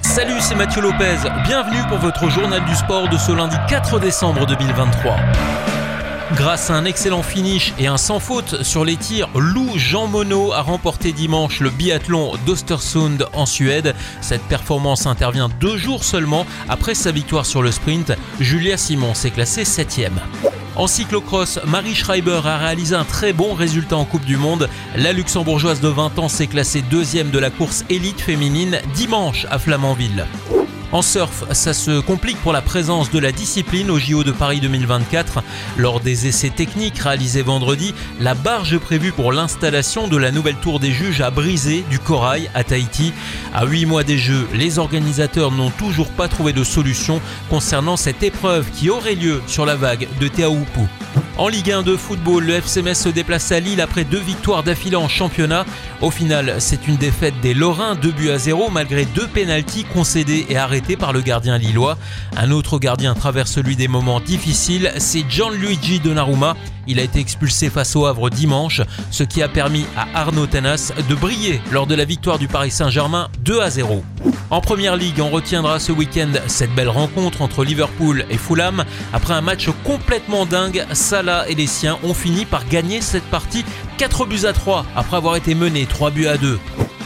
Salut, c'est Mathieu Lopez. Bienvenue pour votre journal du sport de ce lundi 4 décembre 2023. Grâce à un excellent finish et un sans faute sur les tirs, Lou Jean Monod a remporté dimanche le biathlon d'Ostersund en Suède. Cette performance intervient deux jours seulement après sa victoire sur le sprint. Julia Simon s'est classée 7 en cyclocross, Marie Schreiber a réalisé un très bon résultat en Coupe du Monde. La luxembourgeoise de 20 ans s'est classée deuxième de la course élite féminine dimanche à Flamanville. En surf, ça se complique pour la présence de la discipline au JO de Paris 2024. Lors des essais techniques réalisés vendredi, la barge prévue pour l'installation de la nouvelle tour des juges a brisé du corail à Tahiti. À 8 mois des Jeux, les organisateurs n'ont toujours pas trouvé de solution concernant cette épreuve qui aurait lieu sur la vague de Teahupu. En Ligue 1 de football, le FC Metz se déplace à Lille après deux victoires d'affilée en championnat. Au final, c'est une défaite des Lorrains, 2 buts à 0 malgré deux pénalties concédés et arrêtés par le gardien lillois. Un autre gardien traverse lui des moments difficiles, c'est Gianluigi Donnarumma. Il a été expulsé face au Havre dimanche, ce qui a permis à Arnaud Tanas de briller lors de la victoire du Paris Saint-Germain 2 à 0. En première ligue, on retiendra ce week-end cette belle rencontre entre Liverpool et Fulham. Après un match complètement dingue, Salah et les siens ont fini par gagner cette partie 4 buts à 3 après avoir été menés 3 buts à 2.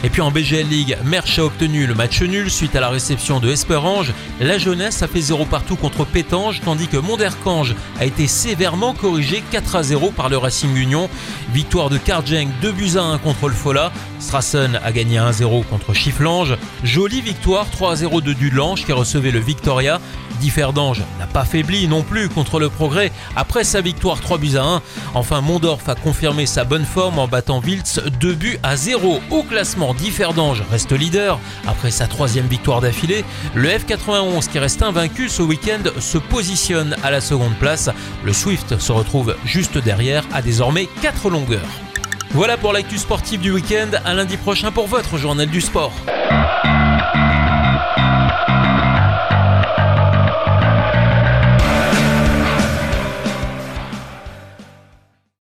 Et puis en BGL League, Merch a obtenu le match nul suite à la réception de Esperange. La jeunesse a fait 0 partout contre Pétange, tandis que Monderkange a été sévèrement corrigé 4 à 0 par le Racing Union. Victoire de Karjeng 2 buts à 1 contre le Fola. Strassen a gagné 1-0 contre Chifflange. Jolie victoire 3-0 de Dudelange qui recevait le Victoria. Differdange n'a pas faibli non plus contre le Progrès après sa victoire 3 buts à 1. Enfin, Mondorf a confirmé sa bonne forme en battant Wiltz 2 buts à 0. Au classement, Differdange reste leader après sa troisième victoire d'affilée. Le F91 qui reste invaincu ce week-end se positionne à la seconde place. Le Swift se retrouve juste derrière à désormais 4 longueurs. Voilà pour l'actu sportive du week-end. À lundi prochain pour votre journal du sport.